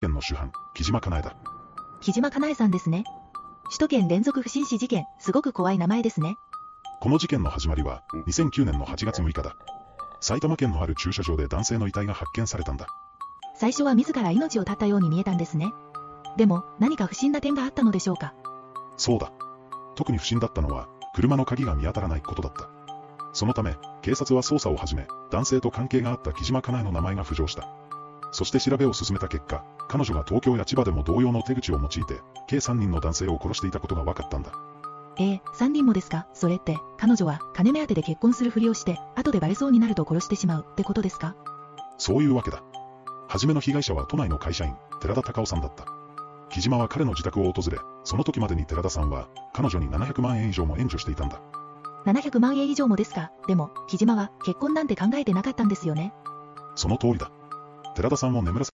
県の主犯、木島かなえだ。木島かなえさんですね。首都圏連続不審死事件、すごく怖い名前ですね。この事件の始まりは、2009年の8月6日だ。埼玉県のある駐車場で男性の遺体が発見されたんだ。最初は自ら命を絶ったように見えたんですね。でも、何か不審な点があったのでしょうか。そうだ。特に不審だったのは、車の鍵が見当たらないことだった。そのため、警察は捜査を始め、男性と関係があった木島かなえの名前が浮上した。そして調べを進めた結果、彼女が東京や千葉でも同様の手口を用いて、計3人の男性を殺していたことが分かったんだ。ええ3人もですか？それって、彼女は金目当てで結婚するふりをして、後でバレそうになると殺してしまうってことですか？そういうわけだ。初めの被害者は都内の会社員、寺田隆夫さんだった。木島は彼の自宅を訪れ、その時までに寺田さんは、彼女に700万円以上も援助していたんだ。700万円以上もですか？でも、木島は結婚なんて考えてなかったんですよね。その通りだ。寺田さんを眠らせ